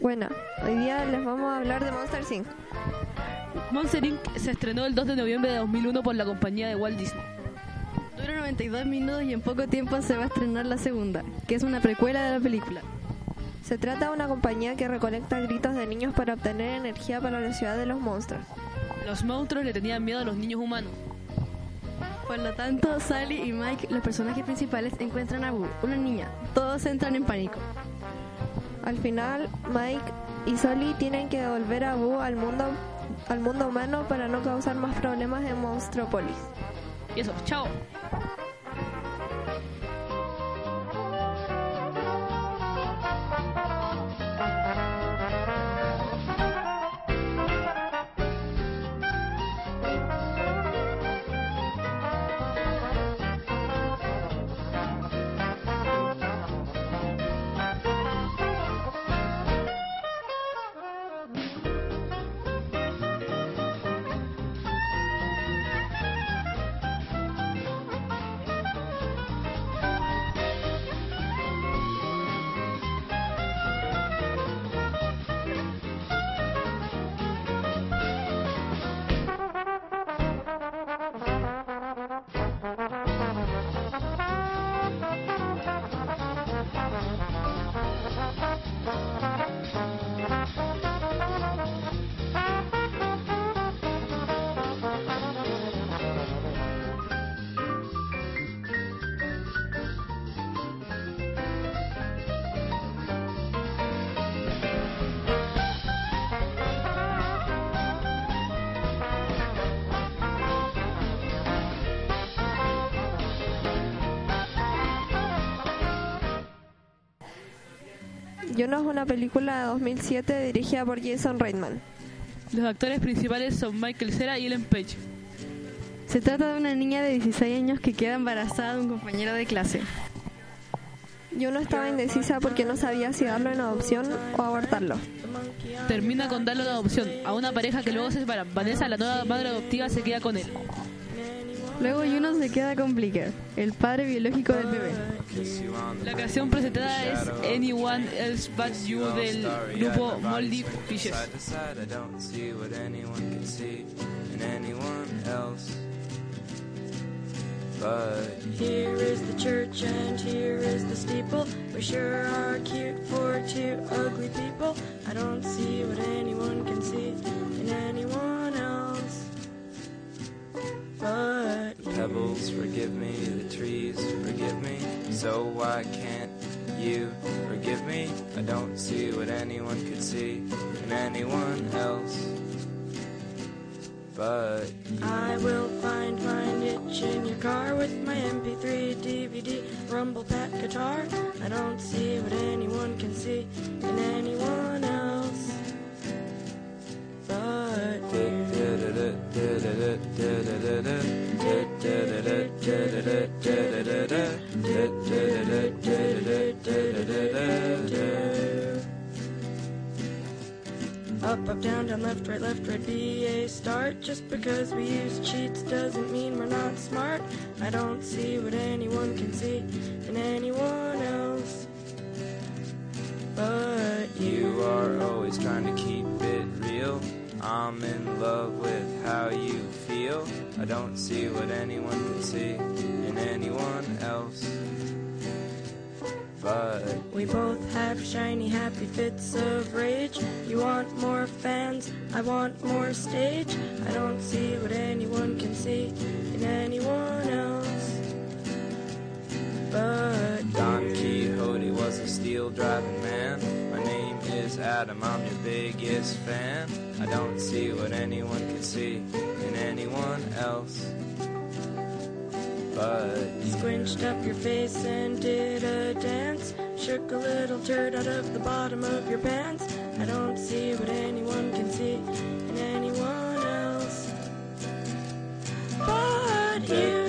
Bueno, hoy día les vamos a hablar de Monster Inc. Monster Inc. se estrenó el 2 de noviembre de 2001 por la compañía de Walt Disney. Dura 92 minutos y en poco tiempo se va a estrenar la segunda, que es una precuela de la película. Se trata de una compañía que recolecta gritos de niños para obtener energía para la ciudad de los monstruos. Los monstruos le tenían miedo a los niños humanos. Por lo tanto, Sally y Mike, los personajes principales, encuentran a Boo, una niña. Todos entran en pánico. Al final, Mike y Sully tienen que devolver a Boo al mundo, al mundo humano para no causar más problemas en Monstropolis. Y eso, chao. Juno es una película de 2007 dirigida por Jason Reitman. Los actores principales son Michael Cera y Ellen Page. Se trata de una niña de 16 años que queda embarazada de un compañero de clase. Juno estaba indecisa porque no sabía si darlo en adopción o abortarlo. Termina con darlo en adopción a una pareja que luego se separa. Vanessa, la nueva madre adoptiva, se queda con él. Luego Juno se queda con Blicker, el padre biológico del bebé. La canción presentada es Anyone Else But You del grupo Moldy Fishes. But Here is the church and here is the steeple. We sure are cute for two ugly people. Forgive me, the trees forgive me. So why can't you forgive me? I don't see what anyone could see in anyone else. But I will find my niche in your car with my MP3, DVD, Rumble Pack guitar. I don't see what anyone Up, up, down, down, left, right, left, right, be a start. Just because we use cheats doesn't mean we're not smart. I don't see what anyone can see in anyone else. But you are always trying to keep it real. I'm in love with how you feel. I don't see what anyone can see in anyone else. But we both have shiny, happy fits of rage. You want more fans, I want more stage. I don't see what anyone can see in anyone else. But Don Quixote was a steel driving man. My name is Adam, I'm your biggest fan. I don't see what anyone can see in anyone else. But you squinched up your face and did a dance shook a little turd out of the bottom of your pants. I don't see what anyone can see in anyone else but you.